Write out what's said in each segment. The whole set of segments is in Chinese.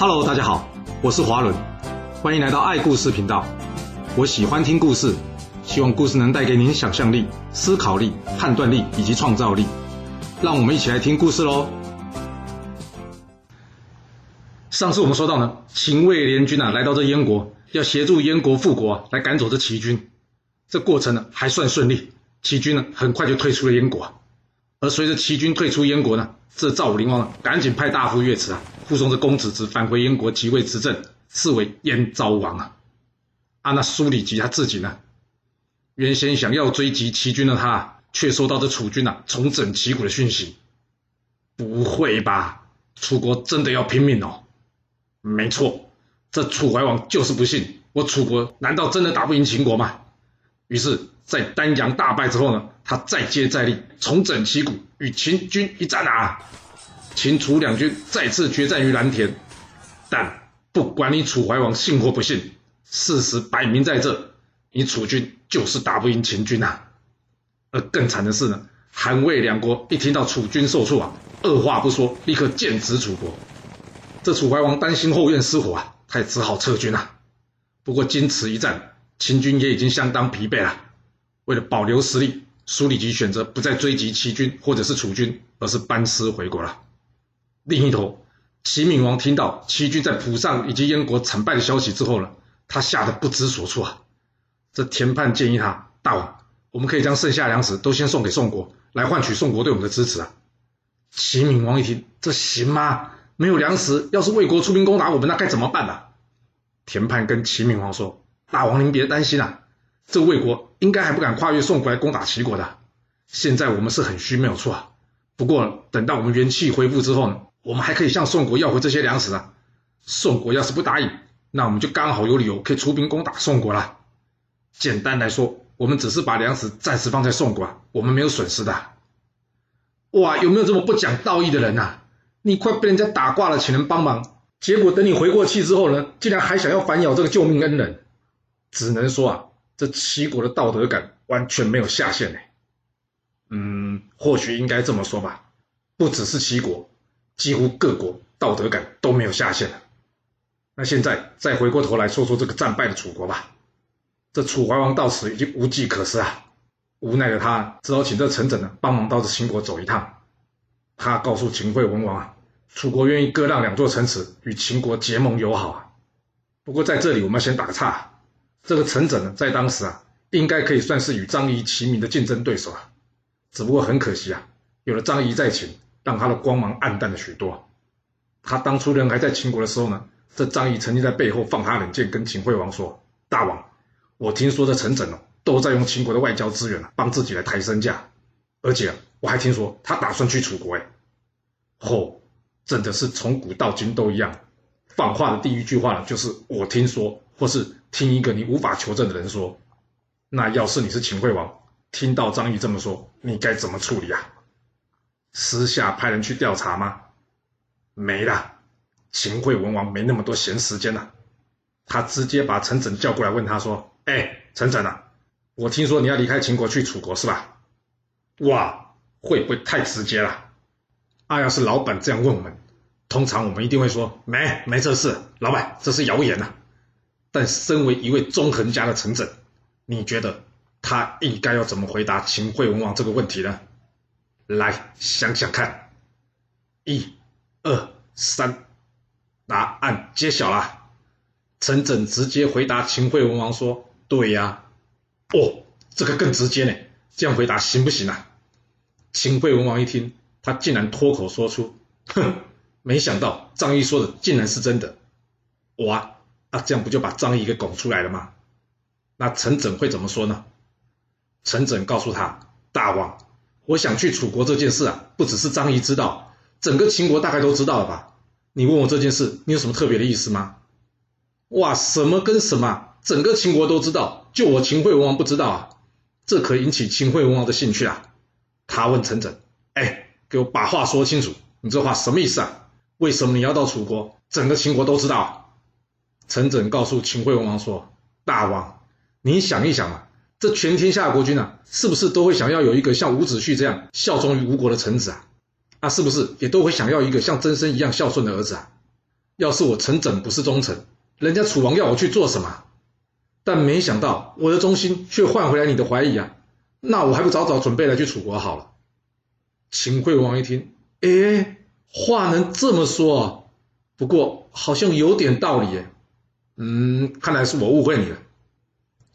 Hello，大家好，我是华伦，欢迎来到爱故事频道。我喜欢听故事，希望故事能带给您想象力、思考力、判断力以及创造力。让我们一起来听故事喽。上次我们说到呢，秦魏联军啊来到这燕国，要协助燕国复国、啊，来赶走这齐军。这过程呢还算顺利，齐军呢很快就退出了燕国。而随着齐军退出燕国呢，这赵武灵王呢赶紧派大夫岳池啊护送着公子子返回燕国即位执政，是为燕昭王啊。啊，那苏里吉他自己呢，原先想要追击齐军的他，却收到这楚军啊重整旗鼓的讯息。不会吧？楚国真的要拼命哦？没错，这楚怀王就是不信我楚国难道真的打不赢秦国吗？于是，在丹阳大败之后呢，他再接再厉，重整旗鼓，与秦军一战啊！秦楚两军再次决战于蓝田。但不管你楚怀王信或不信，事实摆明在这，你楚军就是打不赢秦军呐！而更惨的是呢，韩魏两国一听到楚军受挫啊，二话不说，立刻剑指楚国。这楚怀王担心后院失火啊，他也只好撤军啊。不过经此一战，秦军也已经相当疲惫了。为了保留实力，苏里吉选择不再追击齐军或者是楚军，而是班师回国了。另一头，齐闵王听到齐军在蒲上以及燕国惨败的消息之后呢，他吓得不知所措啊。这田盼建议他：大王，我们可以将剩下粮食都先送给宋国，来换取宋国对我们的支持啊。齐闵王一听，这行吗？没有粮食，要是魏国出兵攻打我们，那该怎么办呢？田盼跟齐闵王说：“大王您别担心啊，这魏国应该还不敢跨越宋国来攻打齐国的。现在我们是很虚，没有错啊。不过等到我们元气恢复之后呢，我们还可以向宋国要回这些粮食啊。宋国要是不答应，那我们就刚好有理由可以出兵攻打宋国了。简单来说，我们只是把粮食暂时放在宋国，我们没有损失的。哇，有没有这么不讲道义的人呐？”你快被人家打挂了，请人帮忙，结果等你回过气之后呢，竟然还想要反咬这个救命恩人，只能说啊，这齐国的道德感完全没有下限呢。嗯，或许应该这么说吧，不只是齐国，几乎各国道德感都没有下限了。那现在再回过头来说说这个战败的楚国吧，这楚怀王到此已经无计可施啊，无奈的他只好请这陈轸呢帮忙到这秦国走一趟。他告诉秦惠文王啊，楚国愿意割让两座城池，与秦国结盟友好啊。不过在这里我们要先打个岔，这个陈轸呢，在当时啊，应该可以算是与张仪齐名的竞争对手啊。只不过很可惜啊，有了张仪在秦，让他的光芒暗淡了许多。他当初人还在秦国的时候呢，这张仪曾经在背后放他冷箭，跟秦惠王说：“大王，我听说这陈轸哦，都在用秦国的外交资源啊，帮自己来抬身价，而且。”我还听说他打算去楚国，哎，嚯，真的是从古到今都一样，放话的第一句话呢，就是我听说，或是听一个你无法求证的人说。那要是你是秦惠王，听到张仪这么说，你该怎么处理啊？私下派人去调查吗？没了，秦惠文王没那么多闲时间了，他直接把陈轸叫过来，问他说：“哎，陈轸啊，我听说你要离开秦国去楚国是吧？”哇！会不会太直接了？啊，要是老板这样问我们，通常我们一定会说没没这事，老板这是谣言呐。但身为一位纵横家的陈轸，你觉得他应该要怎么回答秦惠文王这个问题呢？来想想看，一、二、三，答案揭晓了。陈轸直接回答秦惠文王说：“对呀。”哦，这个更直接呢，这样回答行不行啊？秦惠文王一听，他竟然脱口说出：“哼，没想到张仪说的竟然是真的。”哇，那这样不就把张仪给拱出来了吗？那陈轸会怎么说呢？陈轸告诉他：“大王，我想去楚国这件事啊，不只是张仪知道，整个秦国大概都知道了吧？你问我这件事，你有什么特别的意思吗？”哇，什么跟什么？整个秦国都知道，就我秦惠文王不知道啊？这可引起秦惠文王的兴趣啊！他问陈轸：“哎，给我把话说清楚，你这话什么意思啊？为什么你要到楚国？整个秦国都知道。”陈轸告诉秦惠文王说：“大王，你想一想啊，这全天下国君啊，是不是都会想要有一个像伍子胥这样效忠于吴国的臣子啊？啊，是不是也都会想要一个像曾参一样孝顺的儿子啊？要是我陈轸不是忠臣，人家楚王要我去做什么？但没想到我的忠心却换回来你的怀疑啊！那我还不早早准备来去楚国好了。秦惠王一听，哎，话能这么说，不过好像有点道理耶。嗯，看来是我误会你了。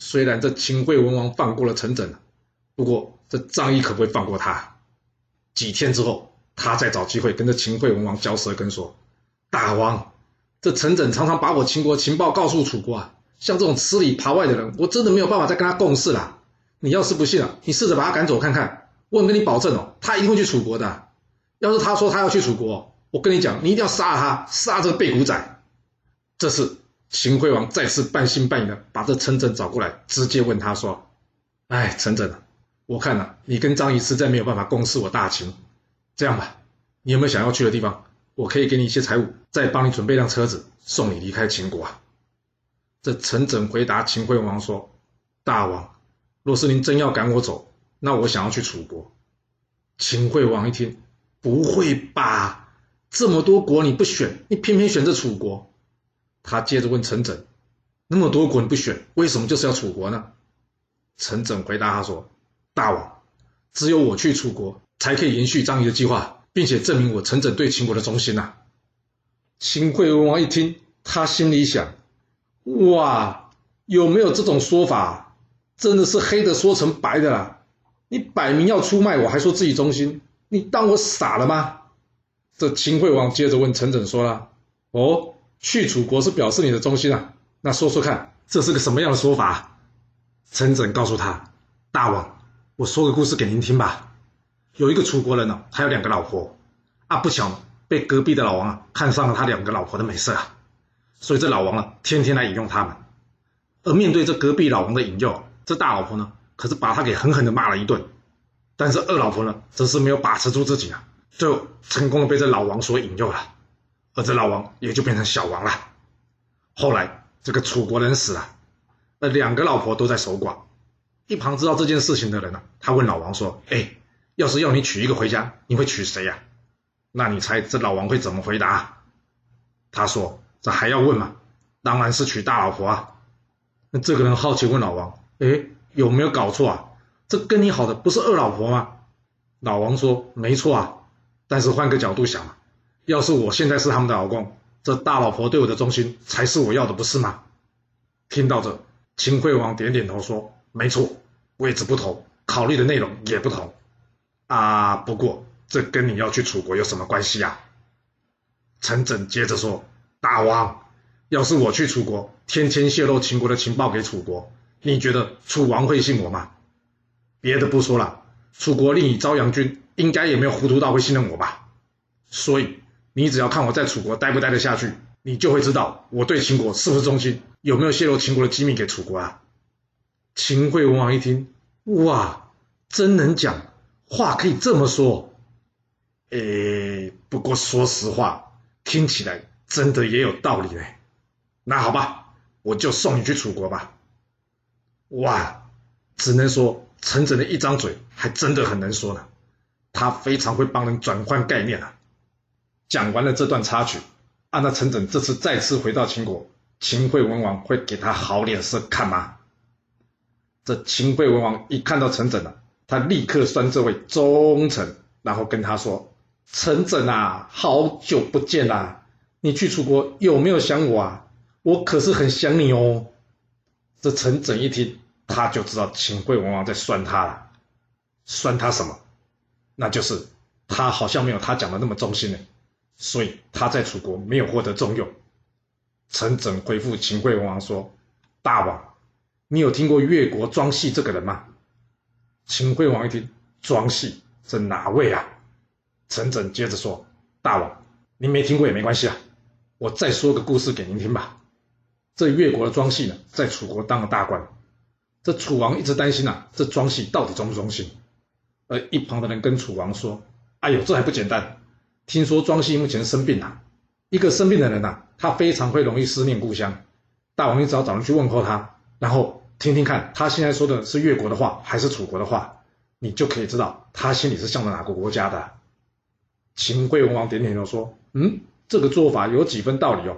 虽然这秦惠文王放过了陈轸，不过这张仪可不会放过他。几天之后，他再找机会跟这秦惠文王嚼舌根说：“大王，这陈轸常常把我秦国情报告诉楚国啊。”像这种吃里扒外的人，我真的没有办法再跟他共事了。你要是不信啊，你试着把他赶走看看。我跟你保证哦，他一定会去楚国的。要是他说他要去楚国，我跟你讲，你一定要杀了他，杀这个背骨仔。这次秦惠王再次半信半疑的把这陈轸找过来，直接问他说：“哎，陈整，我看啊，你跟张仪实在没有办法共事我大秦。这样吧，你有没有想要去的地方？我可以给你一些财物，再帮你准备辆车子，送你离开秦国啊。”这陈轸回答秦惠王说：“大王，若是您真要赶我走，那我想要去楚国。”秦惠王一听，不会吧？这么多国你不选，你偏偏选这楚国？他接着问陈整：“那么多国你不选，为什么就是要楚国呢？”陈整回答他说：“大王，只有我去楚国，才可以延续张仪的计划，并且证明我陈整对秦国的忠心呐。”秦惠文王一听，他心里想。哇，有没有这种说法？真的是黑的说成白的啦！你摆明要出卖我，还说自己忠心，你当我傻了吗？这秦惠王接着问陈整说了：“哦，去楚国是表示你的忠心啊？那说说看，这是个什么样的说法？”陈轸告诉他：“大王，我说个故事给您听吧。有一个楚国人呢，他有两个老婆，啊，不巧被隔壁的老王啊看上了他两个老婆的美色啊。”所以这老王呢，天天来引诱他们，而面对这隔壁老王的引诱，这大老婆呢，可是把他给狠狠的骂了一顿。但是二老婆呢，则是没有把持住自己啊，最后成功的被这老王所引诱了，而这老王也就变成小王了。后来这个楚国人死了，那两个老婆都在守寡。一旁知道这件事情的人呢，他问老王说：“哎，要是要你娶一个回家，你会娶谁呀？”那你猜这老王会怎么回答？他说。这还要问吗？当然是娶大老婆啊！那这个人好奇问老王：“哎，有没有搞错啊？这跟你好的不是二老婆吗？”老王说：“没错啊，但是换个角度想，要是我现在是他们的老公，这大老婆对我的忠心才是我要的，不是吗？”听到这，秦惠王点点头说：“没错，位置不同，考虑的内容也不同啊。不过这跟你要去楚国有什么关系呀？”陈整接着说。大王，要是我去楚国，天天泄露秦国的情报给楚国，你觉得楚王会信我吗？别的不说了，楚国令尹昭阳君应该也没有糊涂到会信任我吧？所以你只要看我在楚国待不待得下去，你就会知道我对秦国是不是忠心，有没有泄露秦国的机密给楚国啊？秦惠文王一听，哇，真能讲话，可以这么说。诶，不过说实话，听起来。真的也有道理嘞，那好吧，我就送你去楚国吧。哇，只能说陈整的一张嘴还真的很能说呢，他非常会帮人转换概念啊。讲完了这段插曲，按照陈整这次再次回到秦国，秦惠文王会给他好脸色看吗？这秦惠文王一看到陈整了，他立刻算这位忠臣，然后跟他说：“陈整啊，好久不见啦。”你去楚国有没有想我啊？我可是很想你哦。这陈整一听，他就知道秦惠文王在酸他了。酸他什么？那就是他好像没有他讲的那么忠心呢，所以他在楚国没有获得重用。陈轸回复秦惠文王说：“大王，你有听过越国庄系这个人吗？”秦惠王一听，庄系这哪位啊？陈轸接着说：“大王，您没听过也没关系啊。”我再说个故事给您听吧。这越国的庄系呢，在楚国当了大官。这楚王一直担心啊，这庄系到底忠不忠心？而一旁的人跟楚王说：“哎呦，这还不简单？听说庄系目前生病了。一个生病的人呐，他非常会容易思念故乡。大王，你只要找人去问候他，然后听听看他现在说的是越国的话还是楚国的话，你就可以知道他心里是向着哪个国家的。”秦惠文王点点头说：“嗯。”这个做法有几分道理哦。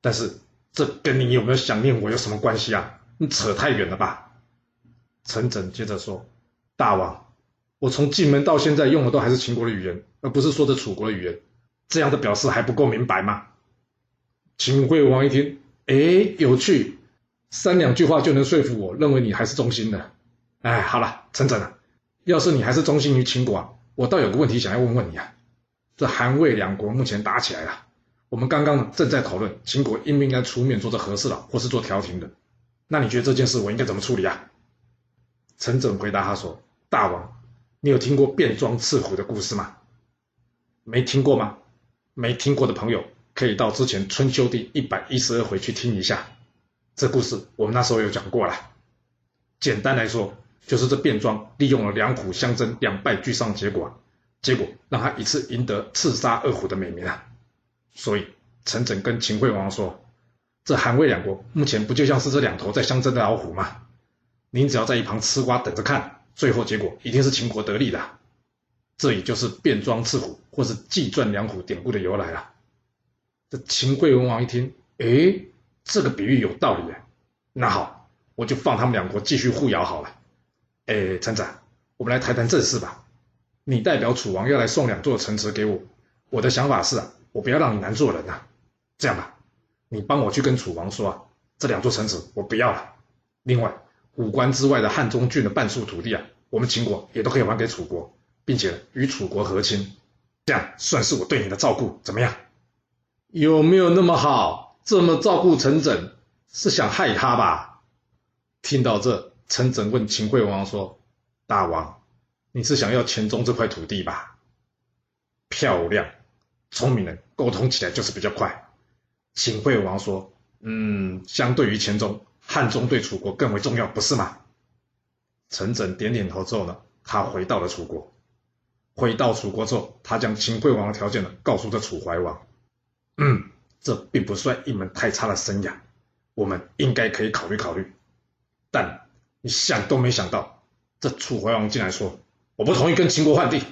但是这跟你有没有想念我有什么关系啊？你扯太远了吧？陈轸接着说：“大王，我从进门到现在用的都还是秦国的语言，而不是说的楚国的语言，这样的表示还不够明白吗？”秦惠王一听，哎，有趣，三两句话就能说服我，认为你还是忠心的。哎，好了，陈整啊，要是你还是忠心于秦国啊，我倒有个问题想要问问你啊。这韩魏两国目前打起来了，我们刚刚正在讨论秦国应不应该出面做这和事佬，或是做调停的。那你觉得这件事我应该怎么处理啊？陈整回答他说：“大王，你有听过卞庄刺虎的故事吗？没听过吗？没听过的朋友可以到之前春秋第一百一十二回去听一下。这故事我们那时候有讲过了。简单来说，就是这卞庄利用了两虎相争，两败俱伤结果，结果让他一次赢得刺杀二虎的美名啊。所以陈轸跟秦惠王说：这韩魏两国目前不就像是这两头在相争的老虎吗？”您只要在一旁吃瓜等着看，最后结果一定是秦国得利的。这也就是变装刺虎或是计赚两虎典故的由来了。这秦惠文王一听，哎，这个比喻有道理。那好，我就放他们两国继续互咬好了。哎，陈长，我们来谈谈正事吧。你代表楚王要来送两座城池给我，我的想法是啊，我不要让你难做人呐。这样吧，你帮我去跟楚王说啊，这两座城池我不要了。另外。五关之外的汉中郡的半数土地啊，我们秦国也都可以还给楚国，并且与楚国和亲，这样算是我对你的照顾，怎么样？有没有那么好？这么照顾陈轸，是想害他吧？听到这，陈轸问秦惠王说：“大王，你是想要黔中这块土地吧？”漂亮，聪明人沟通起来就是比较快。秦惠王说：“嗯，相对于黔中。”汉中对楚国更为重要，不是吗？陈轸点点头之后呢，他回到了楚国。回到楚国之后，他将秦惠王的条件呢告诉这楚怀王。嗯，这并不算一门太差的生涯，我们应该可以考虑考虑。但你想都没想到，这楚怀王竟然说我不同意跟秦国换地。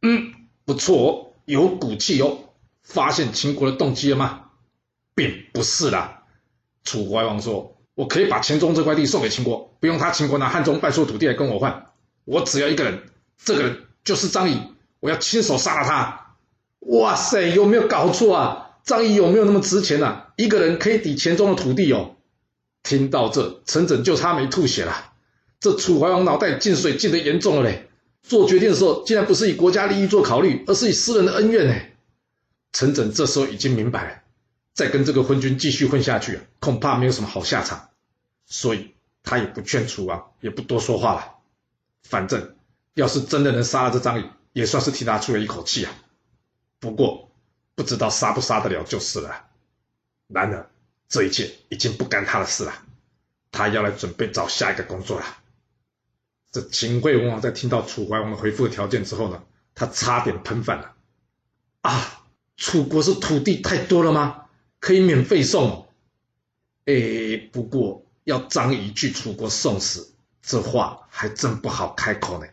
嗯，不错哦，有骨气哦。发现秦国的动机了吗？并不是啦。楚怀王说。我可以把黔中这块地送给秦国，不用他秦国拿汉中半数土地来跟我换，我只要一个人，这个人就是张仪，我要亲手杀了他。哇塞，有没有搞错啊？张仪有没有那么值钱啊？一个人可以抵黔中的土地哦。听到这，陈整就差没吐血了。这楚怀王脑袋进水进得严重了嘞，做决定的时候竟然不是以国家利益做考虑，而是以私人的恩怨呢。陈整这时候已经明白了。再跟这个昏君继续混下去，恐怕没有什么好下场，所以他也不劝楚王，也不多说话了。反正要是真的能杀了这张仪，也算是替他出了一口气啊。不过不知道杀不杀得了就是了。然而这一切已经不干他的事了，他要来准备找下一个工作了。这秦惠文王在听到楚怀王的回复的条件之后呢，他差点喷饭了。啊，楚国是土地太多了吗？可以免费送，哎，不过要张仪去楚国送死，这话还真不好开口呢。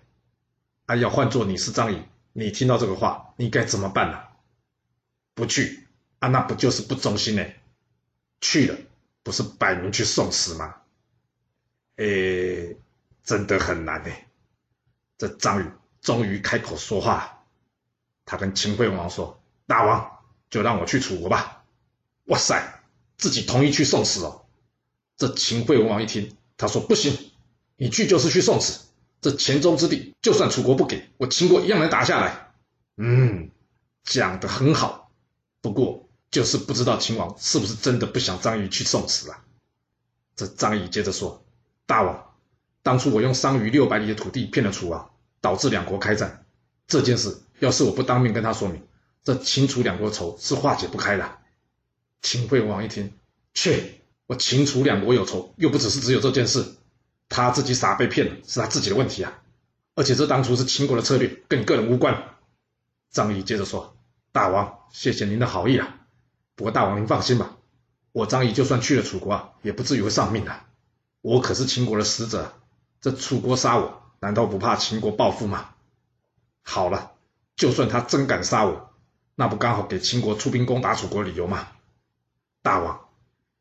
啊，要换做你是张仪，你听到这个话，你该怎么办呢？不去啊，那不就是不忠心呢？去了，不是摆明去送死吗？哎，真的很难呢。这张宇终于开口说话，他跟秦惠王说：“大王，就让我去楚国吧。”哇塞，自己同意去送死哦！这秦惠王一听，他说：“不行，你去就是去送死。这黔中之地，就算楚国不给我，秦国一样能打下来。”嗯，讲得很好，不过就是不知道秦王是不是真的不想张仪去送死啊？这张仪接着说：“大王，当初我用商於六百里的土地骗了楚王，导致两国开战。这件事要是我不当面跟他说明，这秦楚两国仇是化解不开的。”秦惠王一听，切，我秦楚两国有仇，又不只是只有这件事，他自己傻被骗了，是他自己的问题啊！而且这当初是秦国的策略，跟你个人无关。张仪接着说：“大王，谢谢您的好意啊，不过大王您放心吧，我张仪就算去了楚国啊，也不至于会丧命的。我可是秦国的使者，这楚国杀我，难道不怕秦国报复吗？好了，就算他真敢杀我，那不刚好给秦国出兵攻打楚国理由吗？大王，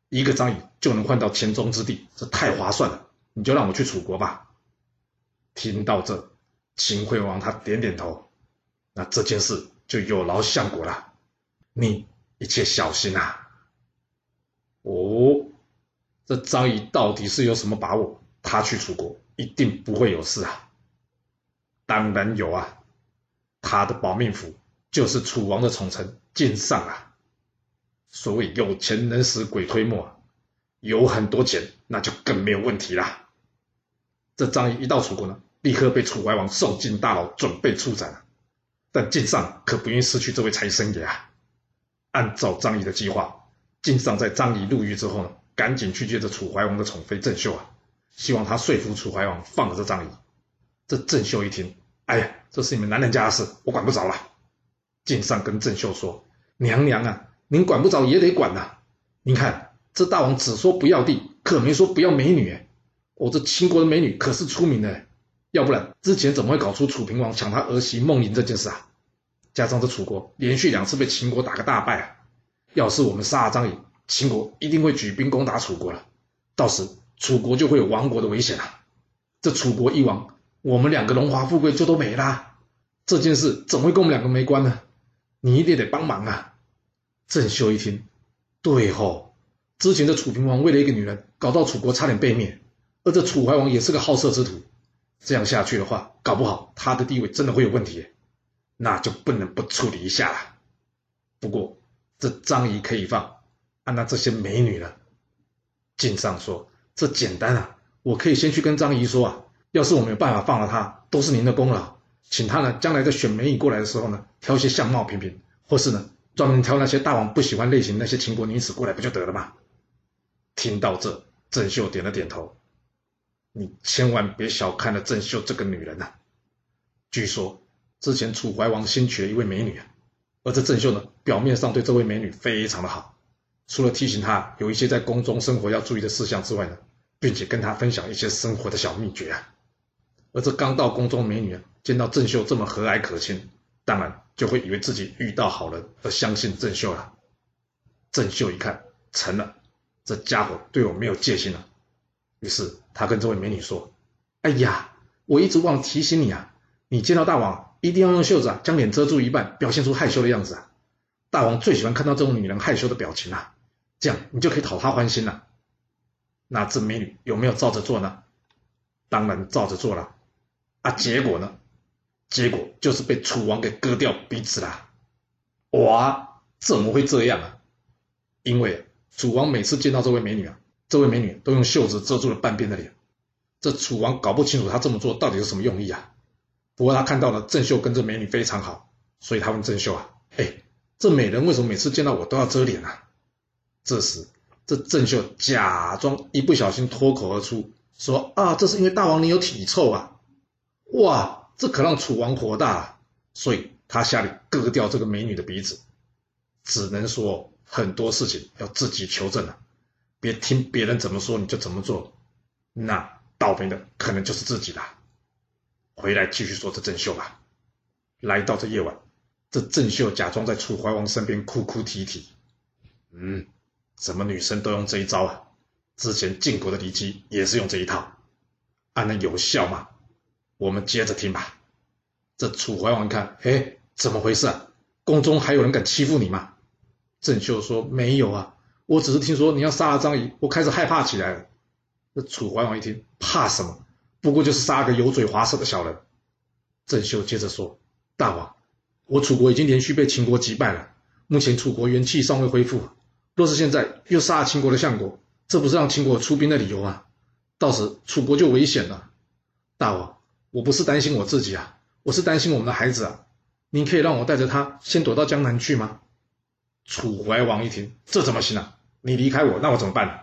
一个张仪就能换到黔中之地，这太划算了，你就让我去楚国吧。听到这，秦惠王他点点头，那这件事就有劳相国了，你一切小心啊。哦，这张仪到底是有什么把握？他去楚国一定不会有事啊？当然有啊，他的保命符就是楚王的宠臣晋上啊。所谓有钱能使鬼推磨，有很多钱那就更没有问题啦。这张仪一到楚国呢，立刻被楚怀王送进大牢，准备处斩。但晋上可不愿意失去这位财神爷啊。按照张仪的计划，晋上在张仪入狱之后呢，赶紧去接着楚怀王的宠妃郑袖啊，希望他说服楚怀王放了这张仪。这郑袖一听，哎呀，这是你们男人家的事，我管不着了。晋上跟郑袖说：“娘娘啊。”您管不着也得管呐！您看这大王只说不要地，可没说不要美女。我这秦国的美女可是出名的，要不然之前怎么会搞出楚平王抢他儿媳孟玲这件事啊？加上这楚国连续两次被秦国打个大败啊！要是我们杀了张仪，秦国一定会举兵攻打楚国了，到时楚国就会有亡国的危险了。这楚国一亡，我们两个荣华富贵就都没啦。这件事怎么会跟我们两个没关呢？你一定得帮忙啊！郑袖一听，对吼，之前的楚平王为了一个女人，搞到楚国差点被灭，而这楚怀王也是个好色之徒，这样下去的话，搞不好他的地位真的会有问题，那就不能不处理一下了。不过这张仪可以放，啊，那这些美女呢？晋上说：“这简单啊，我可以先去跟张仪说啊，要是我没有办法放了他，都是您的功劳，请他呢，将来在选美女过来的时候呢，挑些相貌平平，或是呢。”专门挑那些大王不喜欢类型那些秦国女子过来不就得了吗？听到这，郑袖点了点头。你千万别小看了郑袖这个女人呐。据说之前楚怀王新娶了一位美女啊，而这郑袖呢，表面上对这位美女非常的好，除了提醒她有一些在宫中生活要注意的事项之外呢，并且跟她分享一些生活的小秘诀啊。而这刚到宫中的美女啊，见到郑袖这么和蔼可亲。当然就会以为自己遇到好人而相信郑秀了。郑秀一看成了，这家伙对我没有戒心了。于是他跟这位美女说：“哎呀，我一直忘提醒你啊，你见到大王一定要用袖子啊将脸遮住一半，表现出害羞的样子啊。大王最喜欢看到这种女人害羞的表情啊，这样你就可以讨她欢心了。”那这美女有没有照着做呢？当然照着做了。啊，结果呢？结果就是被楚王给割掉鼻子啦！哇，怎么会这样啊？因为楚王每次见到这位美女啊，这位美女都用袖子遮住了半边的脸。这楚王搞不清楚他这么做到底有什么用意啊。不过他看到了郑袖跟这美女非常好，所以他问郑袖啊：“哎，这美人为什么每次见到我都要遮脸啊？”这时，这郑袖假装一不小心脱口而出说：“啊，这是因为大王你有体臭啊！”哇！这可让楚王火大，所以他下令割掉这个美女的鼻子。只能说很多事情要自己求证了，别听别人怎么说你就怎么做，那倒霉的可能就是自己了。回来继续说这郑袖吧。来到这夜晚，这郑袖假装在楚怀王身边哭哭啼啼。嗯，怎么女生都用这一招啊？之前晋国的骊姬也是用这一套，还能有效吗？我们接着听吧。这楚怀王看，哎，怎么回事啊？宫中还有人敢欺负你吗？郑袖说：“没有啊，我只是听说你要杀了张仪，我开始害怕起来了。”那楚怀王一听，怕什么？不过就是杀个油嘴滑舌的小人。郑袖接着说：“大王，我楚国已经连续被秦国击败了，目前楚国元气尚未恢复。若是现在又杀了秦国的相国，这不是让秦国出兵的理由吗？到时楚国就危险了。大王。”我不是担心我自己啊，我是担心我们的孩子啊。您可以让我带着他先躲到江南去吗？楚怀王一听，这怎么行啊？你离开我，那我怎么办呢？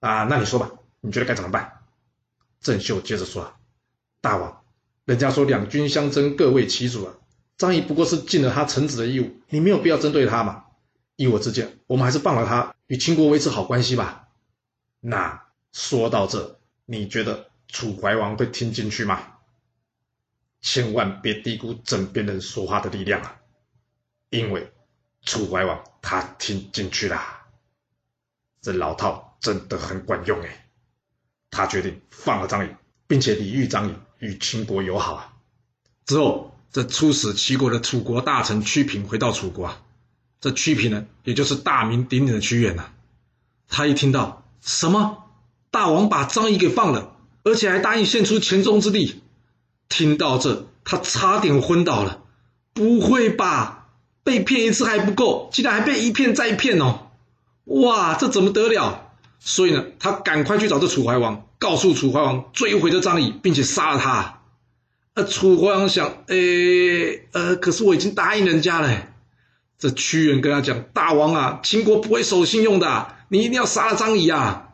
啊，那你说吧，你觉得该怎么办？郑袖接着说：“大王，人家说两军相争，各为其主啊。张仪不过是尽了他臣子的义务，你没有必要针对他嘛。依我之见，我们还是放了他，与秦国维持好关系吧。那说到这，你觉得楚怀王会听进去吗？”千万别低估枕边人说话的力量啊！因为楚怀王他听进去啦，这老套真的很管用哎，他决定放了张仪，并且礼遇张仪与秦国友好啊。之后，这出使齐国的楚国大臣屈平回到楚国啊，这屈平呢，也就是大名鼎鼎的屈原呐，他一听到什么大王把张仪给放了，而且还答应献出黔中之地，听到这，他差点昏倒了。不会吧？被骗一次还不够，竟然还被一骗再骗哦！哇，这怎么得了？所以呢，他赶快去找这楚怀王，告诉楚怀王追回这张仪，并且杀了他。呃，楚怀王想，诶，呃，可是我已经答应人家了。这屈原跟他讲：“大王啊，秦国不会守信用的，你一定要杀了张仪啊！”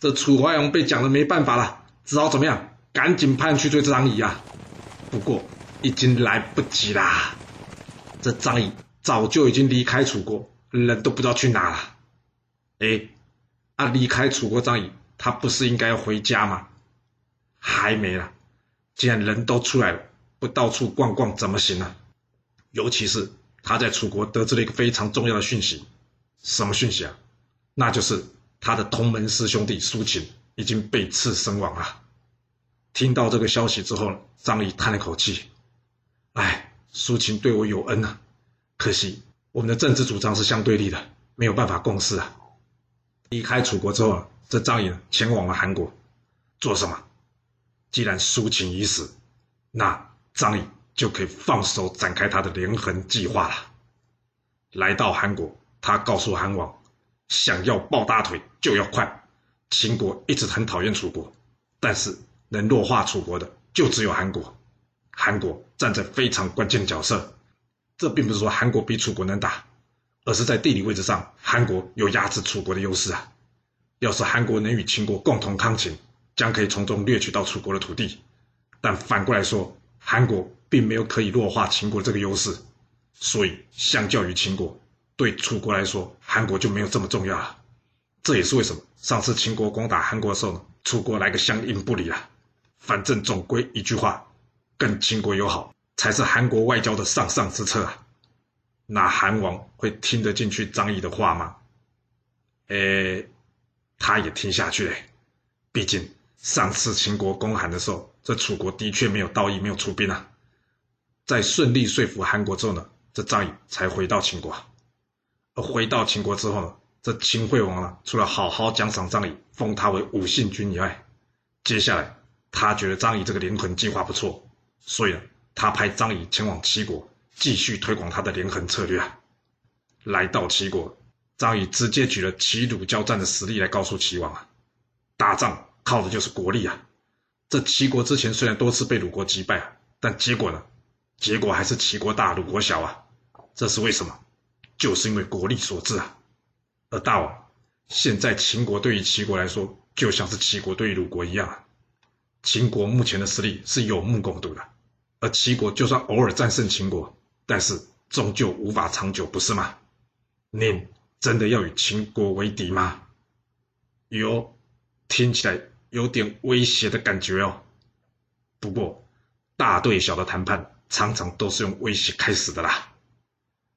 这楚怀王被讲的没办法了，只好怎么样？赶紧派人去追这张仪啊！不过。已经来不及啦！这张仪早就已经离开楚国，人都不知道去哪了。哎，啊，离开楚国，张仪他不是应该要回家吗？还没了，既然人都出来了，不到处逛逛怎么行呢？尤其是他在楚国得知了一个非常重要的讯息，什么讯息啊？那就是他的同门师兄弟苏秦已经被刺身亡了。听到这个消息之后，张仪叹了口气。哎，苏秦对我有恩啊，可惜我们的政治主张是相对立的，没有办法共事啊。离开楚国之后，这张仪前往了韩国，做什么？既然苏秦已死，那张仪就可以放手展开他的连横计划了。来到韩国，他告诉韩王，想要抱大腿就要快。秦国一直很讨厌楚国，但是能弱化楚国的就只有韩国。韩国站在非常关键角色，这并不是说韩国比楚国能打，而是在地理位置上，韩国有压制楚国的优势啊。要是韩国能与秦国共同抗秦，将可以从中掠取到楚国的土地。但反过来说，韩国并没有可以弱化秦国这个优势，所以相较于秦国，对楚国来说，韩国就没有这么重要了。这也是为什么上次秦国攻打韩国的时候，楚国来个相应不理啊。反正总归一句话。跟秦国友好才是韩国外交的上上之策啊！那韩王会听得进去张仪的话吗？诶，他也听下去嘞。毕竟上次秦国攻韩的时候，这楚国的确没有道义，没有出兵啊。在顺利说服韩国之后呢，这张仪才回到秦国。而回到秦国之后呢，这秦惠王呢，除了好好奖赏张仪，封他为武信君以外，接下来他觉得张仪这个连横计划不错。所以，他派张仪前往齐国，继续推广他的连横策略啊。来到齐国，张仪直接举了齐鲁交战的实力来告诉齐王啊，打仗靠的就是国力啊。这齐国之前虽然多次被鲁国击败啊，但结果呢？结果还是齐国大，鲁国小啊。这是为什么？就是因为国力所致啊。而大王，现在秦国对于齐国来说，就像是齐国对于鲁国一样啊。秦国目前的实力是有目共睹的，而齐国就算偶尔战胜秦国，但是终究无法长久，不是吗？您真的要与秦国为敌吗？有，听起来有点威胁的感觉哦。不过，大对小的谈判常常都是用威胁开始的啦。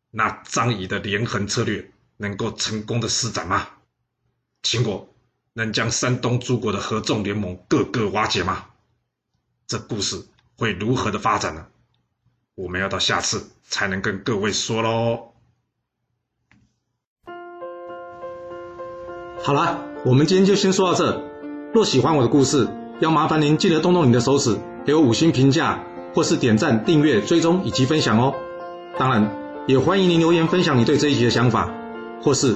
那张仪的连横策略能够成功的施展吗？秦国。能将山东诸国的合纵联盟各个瓦解吗？这故事会如何的发展呢？我们要到下次才能跟各位说喽。好了，我们今天就先说到这。若喜欢我的故事，要麻烦您记得动动你的手指，给我五星评价，或是点赞、订阅、追踪以及分享哦。当然，也欢迎您留言分享你对这一集的想法，或是。